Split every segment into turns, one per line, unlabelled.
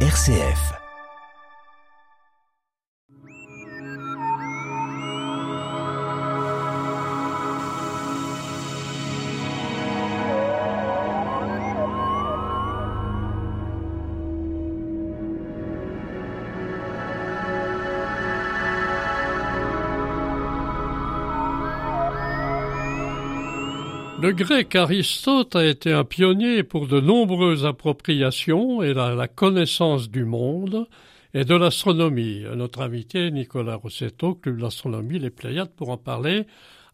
RCF.
Le grec Aristote a été un pionnier pour de nombreuses appropriations et la, connaissance du monde et de l'astronomie. Notre invité Nicolas Rossetto, Club d'astronomie Les Pléiades, pour en parler.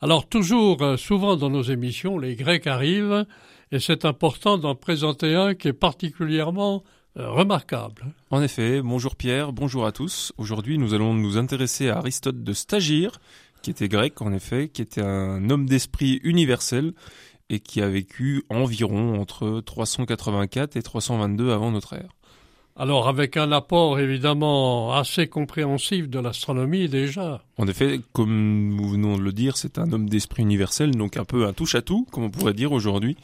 Alors toujours, euh, souvent dans nos émissions, les Grecs arrivent et c'est important d'en présenter un qui est particulièrement euh, remarquable.
En effet, bonjour Pierre, bonjour à tous. Aujourd'hui, nous allons nous intéresser à Aristote de Stagir, qui était grec en effet, qui était un homme d'esprit universel et qui a vécu environ entre 384 et 322 avant notre ère.
Alors avec un apport évidemment assez compréhensif de l'astronomie déjà.
En effet, comme nous venons de le dire, c'est un homme d'esprit universel, donc un peu un touche-à-tout, comme on pourrait dire aujourd'hui.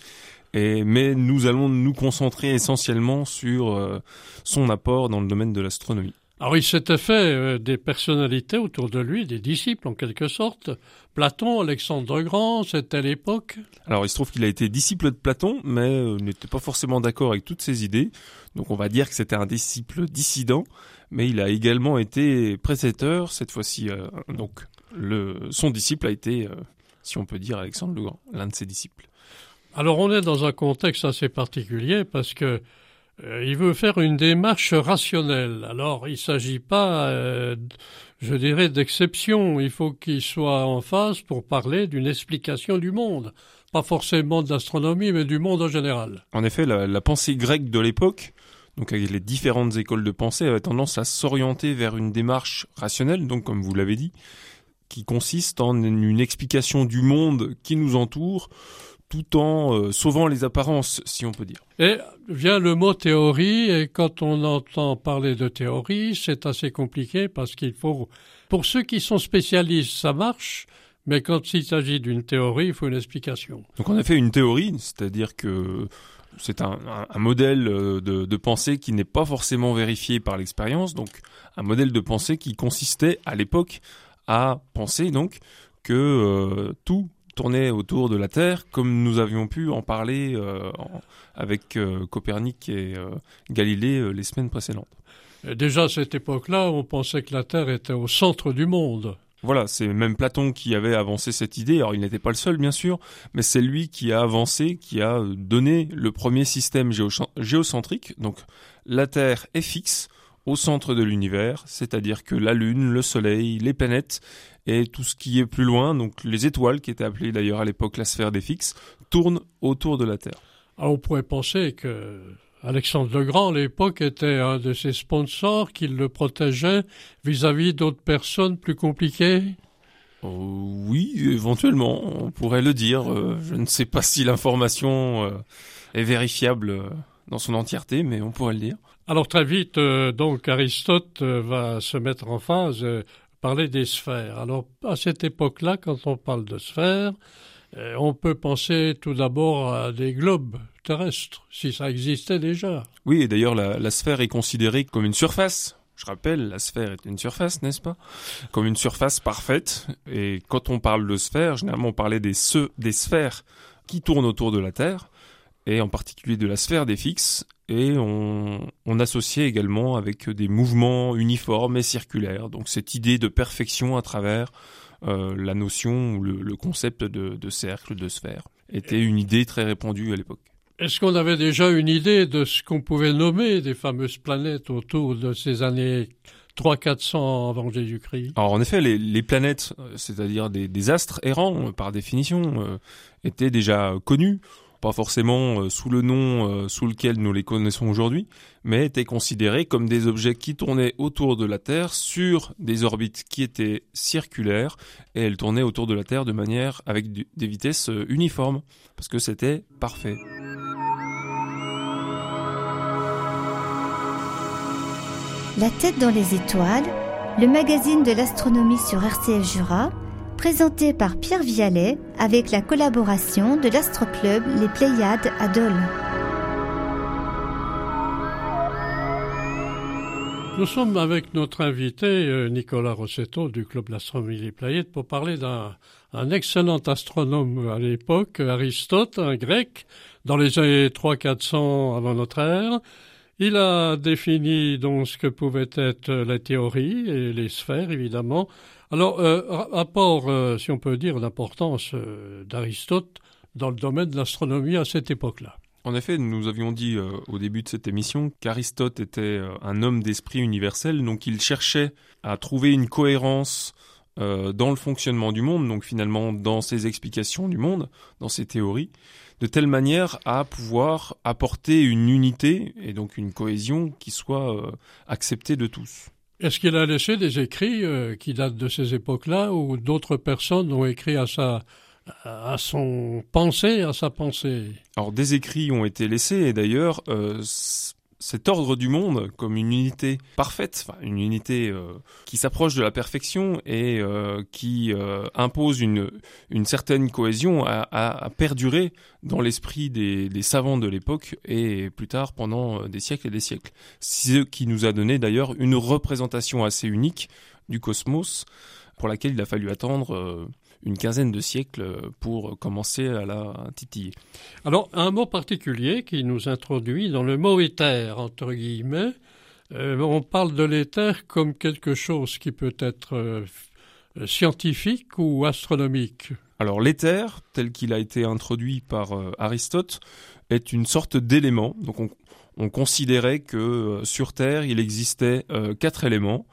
Et, mais nous allons nous concentrer essentiellement sur euh, son apport dans le domaine de l'astronomie.
Alors il s'était fait euh, des personnalités autour de lui, des disciples en quelque sorte. Platon, Alexandre le Grand, c'était l'époque.
Alors il se trouve qu'il a été disciple de Platon, mais euh, n'était pas forcément d'accord avec toutes ses idées. Donc on va dire que c'était un disciple dissident, mais il a également été précepteur, cette fois-ci. euh, donc le, son disciple a été, euh, si on peut dire, Alexandre le Grand, l'un de ses disciples.
Alors on est dans un contexte assez particulier parce que il veut faire une démarche rationnelle. Alors il s'agit pas, euh, je dirais, d'exception. Il faut qu'il soit en phase pour parler d'une explication du monde, pas forcément de l'astronomie, mais du monde en général.
En effet, la, la pensée grecque de l'époque, donc avec les différentes écoles de pensée, avait tendance à s'orienter vers une démarche rationnelle, donc comme vous l'avez dit, qui consiste en une explication du monde qui nous entoure, tout en euh, sauvant les apparences, si on peut dire.
Et vient le mot théorie, et quand on entend parler de théorie, c'est assez compliqué parce qu'il faut, pour ceux qui sont spécialistes, ça marche, mais quand il s'agit d'une théorie, il faut une explication.
Donc en effet, une théorie, c'est-à-dire que c'est un, un- un modèle euh, de, de pensée qui n'est pas forcément vérifié par l'expérience, donc un modèle de pensée qui consistait à l'époque à penser donc que euh, tout tournait autour de la Terre, comme nous avions pu en parler euh, en- avec euh, Copernic et euh, Galilée les semaines précédentes.
Et déjà à cette époque-là, on pensait que la Terre était au centre du monde.
Voilà, c'est même Platon qui avait avancé cette idée. Alors il n'était pas le seul, bien sûr, mais c'est lui qui a avancé, qui a donné le premier système géocentrique. Donc la Terre est fixe au centre de l'univers, c'est-à-dire que la Lune, le Soleil, les planètes et tout ce qui est plus loin, donc les étoiles, qui étaient appelées d'ailleurs à l'époque la sphère des fixes, tournent autour de la Terre.
Alors on pourrait penser que Alexandre le Grand, à l'époque, était un de ses sponsors qui le protégeait vis-à-vis d'autres personnes plus compliquées.
Euh, oui, éventuellement, on pourrait le dire. Euh, je ne sais pas si l'information euh, est vérifiable dans son entièreté, mais on pourrait le dire.
Alors très vite, euh, donc Aristote euh, va se mettre en phase, euh, parler des sphères. Alors à cette époque-là, quand on parle de sphères, on peut penser tout d'abord à des globes terrestres, si ça existait déjà.
Oui, et d'ailleurs, la, sphère est considérée comme une surface. Je rappelle, la sphère est une surface, n'est-ce pas? Comme une surface parfaite. Et quand on parle de sphère, généralement, on parlait des, des sphères qui tournent autour de la Terre, et en particulier de la sphère des fixes. Et on, on associait également avec des mouvements uniformes et circulaires. Donc cette idée de perfection à travers euh, la notion ou le, le concept de, de cercle, de sphère, était une idée très répandue à l'époque.
Est-ce qu'on avait déjà une idée de ce qu'on pouvait nommer des fameuses planètes autour de ces années 300-400 avant Jésus-Christ?
Alors en effet, les, les planètes, euh, c'est-à-dire des, des astres errants, par définition, euh, étaient déjà connus, pas forcément euh, sous le nom euh, sous lequel nous les connaissons aujourd'hui, mais étaient considérés comme des objets qui tournaient autour de la Terre sur des orbites qui étaient circulaires, et elles tournaient autour de la Terre de manière avec des vitesses euh, uniformes, parce que c'était parfait.
La tête dans les étoiles, le magazine de l'astronomie sur RCF Jura, présenté par Pierre Vialet avec la collaboration de l'Astroclub Les Pléiades à Dole.
Nous sommes avec notre invité euh, Nicolas Rossetto du Club d'astronomie des Pléiades pour parler d'un excellent astronome à l'époque, Aristote, un grec, dans les années 300-400 avant notre ère. Il a défini donc ce que pouvaient être la théorie et les sphères, évidemment. Alors, euh, rapport, euh, si on peut dire, l'importance d'Aristote dans le domaine de l'astronomie à cette époque-là.
En effet, nous avions dit euh, au début de cette émission qu'Aristote était euh, un homme d'esprit universel, donc il cherchait à trouver une cohérence euh, dans le fonctionnement du monde, donc finalement dans ses explications du monde, dans ses théories, de telle manière à pouvoir apporter une unité et donc une cohésion qui soit acceptée de tous.
Est-ce qu'il a laissé des écrits qui datent de ces époques-là ou d'autres personnes ont écrit à sa à son pensée, à sa pensée?
Alors des écrits ont été laissés et d'ailleurs euh, cet ordre du monde comme une unité parfaite, une unité euh, qui s'approche de la perfection et euh, qui impose une, une certaine cohésion a, perduré dans l'esprit des, des, savants de l'époque et plus tard pendant des siècles et des siècles. Ce qui nous a donné d'ailleurs une représentation assez unique du cosmos pour laquelle il a fallu attendre une quinzaine de siècles pour commencer à la titiller.
Alors, un mot particulier qui nous introduit dans le mot éther, entre guillemets. Euh, on parle de l'éther comme quelque chose qui peut être euh, scientifique ou astronomique.
Alors, l'éther, tel qu'il a été introduit par euh, Aristote, est une sorte d'élément. Donc, on, on, considérait que sur Terre, il existait quatre éléments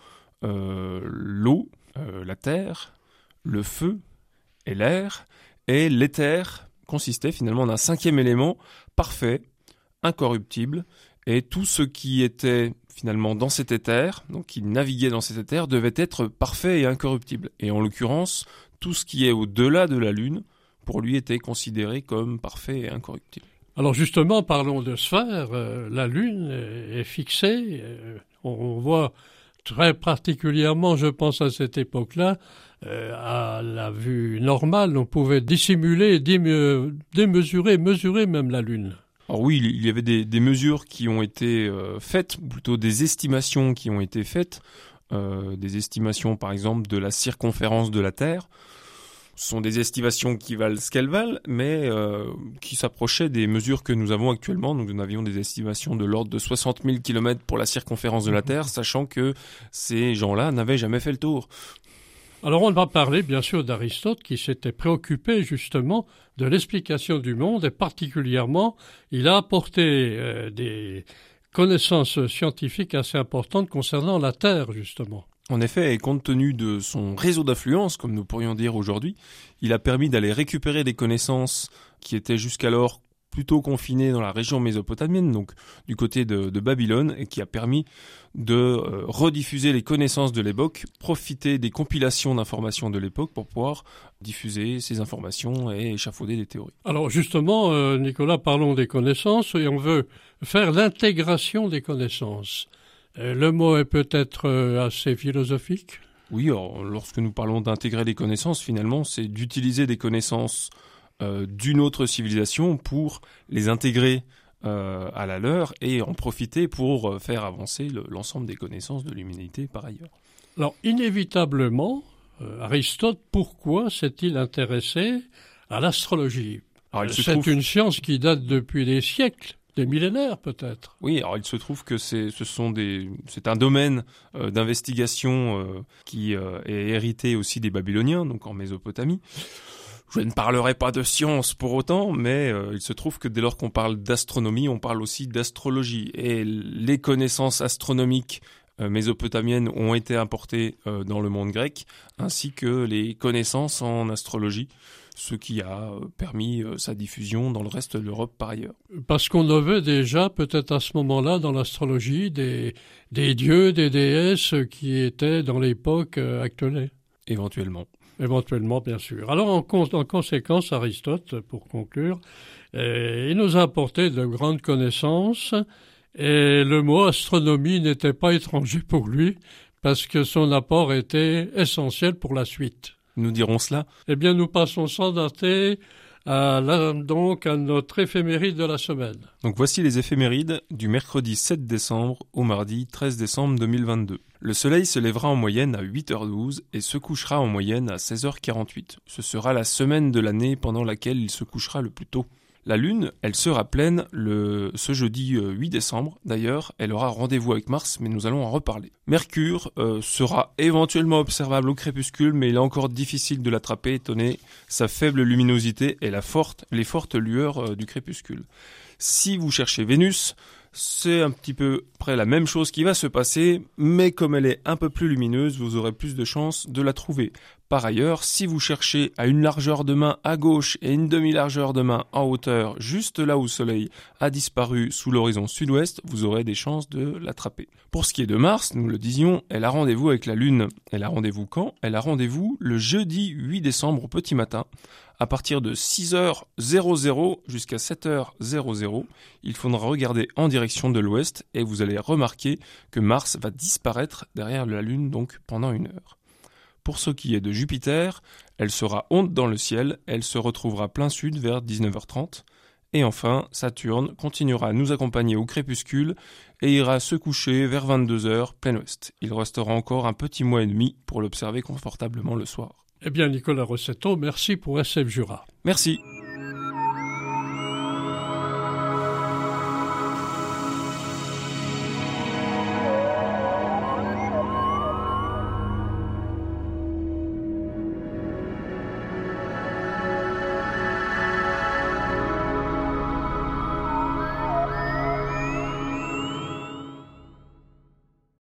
l'eau, la terre, le feu et l'air, et l'éther consistait finalement d'un cinquième élément parfait, incorruptible, et tout ce qui était finalement dans cet éther, donc qui naviguait dans cet éther, devait être parfait et incorruptible. Et en l'occurrence, tout ce qui est au-delà de la Lune, pour lui, était considéré comme parfait et incorruptible.
Alors justement, parlons de sphère. Euh, la Lune est fixée. Euh, on voit très particulièrement, je pense à cette époque-là, à la vue normale, on pouvait dissimuler, démesurer, mesurer même la Lune.
Alors oui, il y avait des, mesures qui ont été euh, faites, ou plutôt des estimations qui ont été faites, euh, des estimations par exemple de la circonférence de la Terre. Ce sont des estimations qui valent ce qu'elles valent, mais qui s'approchaient des mesures que nous avons actuellement. Donc nous avions des estimations de l'ordre de 60 000 km pour la circonférence de la Terre, sachant que ces gens-là n'avaient jamais fait le tour.
Alors on va parler bien sûr d'Aristote qui s'était préoccupé justement de l'explication du monde et particulièrement il a apporté euh, des connaissances scientifiques assez importantes concernant la Terre justement.
En effet, et compte tenu de son réseau d'influence, comme nous pourrions dire aujourd'hui, il a permis d'aller récupérer des connaissances qui étaient jusqu'alors plutôt confiné dans la région mésopotamienne, donc du côté de, Babylone, et qui a permis de euh, rediffuser les connaissances de l'époque, profiter des compilations d'informations de l'époque pour pouvoir diffuser ces informations et échafauder des théories.
Alors justement, euh, Nicolas, parlons des connaissances et on veut faire l'intégration des connaissances. Euh, le mot est peut-être assez philosophique?
Oui, lorsque nous parlons d'intégrer des connaissances, finalement, c'est d'utiliser des connaissances d'une autre civilisation pour les intégrer euh, à la leur et en profiter pour euh, faire avancer l'ensemble des connaissances de l'humanité par ailleurs.
Alors inévitablement, Aristote, pourquoi s'est-il intéressé à l'astrologie? C'est une science qui date depuis des siècles des millénaires peut-être.
Oui, alors il se trouve que c'est ce sont des c'est un domaine d'investigation qui est hérité aussi des Babyloniens donc en Mésopotamie. Je ne parlerai pas de science pour autant, mais euh, il se trouve que dès lors qu'on parle d'astronomie, on parle aussi d'astrologie. Et les connaissances astronomiques euh, mésopotamiennes ont été importées euh, dans le monde grec, ainsi que les connaissances en astrologie, ce qui a permis sa diffusion dans le reste de l'Europe par ailleurs.
Parce qu'on avait déjà, peut-être à ce moment-là, dans l'astrologie, des, des dieux, des déesses qui étaient dans l'époque actuelle.
Éventuellement.
Éventuellement, bien sûr. Alors, en, conséquence, Aristote, pour conclure, euh, il nous a apporté de grandes connaissances et le mot astronomie n'était pas étranger pour lui parce que son apport était essentiel pour la suite.
Nous dirons cela.
Eh bien, nous passons sans dater donc à notre éphéméride de la semaine.
Donc voici les éphémérides du mercredi 7 décembre au mardi 13 décembre 2022. Le soleil se lèvera en moyenne à 8h12 et se couchera en moyenne à 16h48. Ce sera la semaine de l'année pendant laquelle il se couchera le plus tôt. La Lune, elle sera pleine le, ce jeudi 8 euh, décembre. D'ailleurs, elle aura rendez-vous avec Mars, mais nous allons en reparler. Mercure euh, sera éventuellement observable au crépuscule, mais il est encore difficile de l'attraper, étant donné sa faible luminosité et la forte, les fortes lueurs euh, du crépuscule. Si vous cherchez Vénus, c'est un petit peu près la même chose qui va se passer, mais comme elle est un peu plus lumineuse, vous aurez plus de chances de la trouver. Par ailleurs, si vous cherchez à une largeur de main à gauche et une demi-largeur de main en hauteur, juste là où le soleil a disparu sous l'horizon sud-ouest, vous aurez des chances de l'attraper. Pour ce qui est de Mars, nous le disions, elle a rendez-vous avec la Lune. Elle a rendez-vous quand? Elle a rendez-vous le jeudi 8 décembre au petit matin. À partir de 6h00 jusqu'à 7h00, il faudra regarder en direction de l'ouest et vous allez remarquer que Mars va disparaître derrière la Lune donc pendant une heure. Pour ce qui est de Jupiter, elle sera honte dans le ciel, elle se retrouvera plein sud vers 19h30. Et enfin, Saturne continuera à nous accompagner au crépuscule et ira se coucher vers 22h plein ouest. Il restera encore un petit mois et demi pour l'observer confortablement le soir.
Eh bien, Nicolas Rossetto, merci pour SF Jura.
Merci.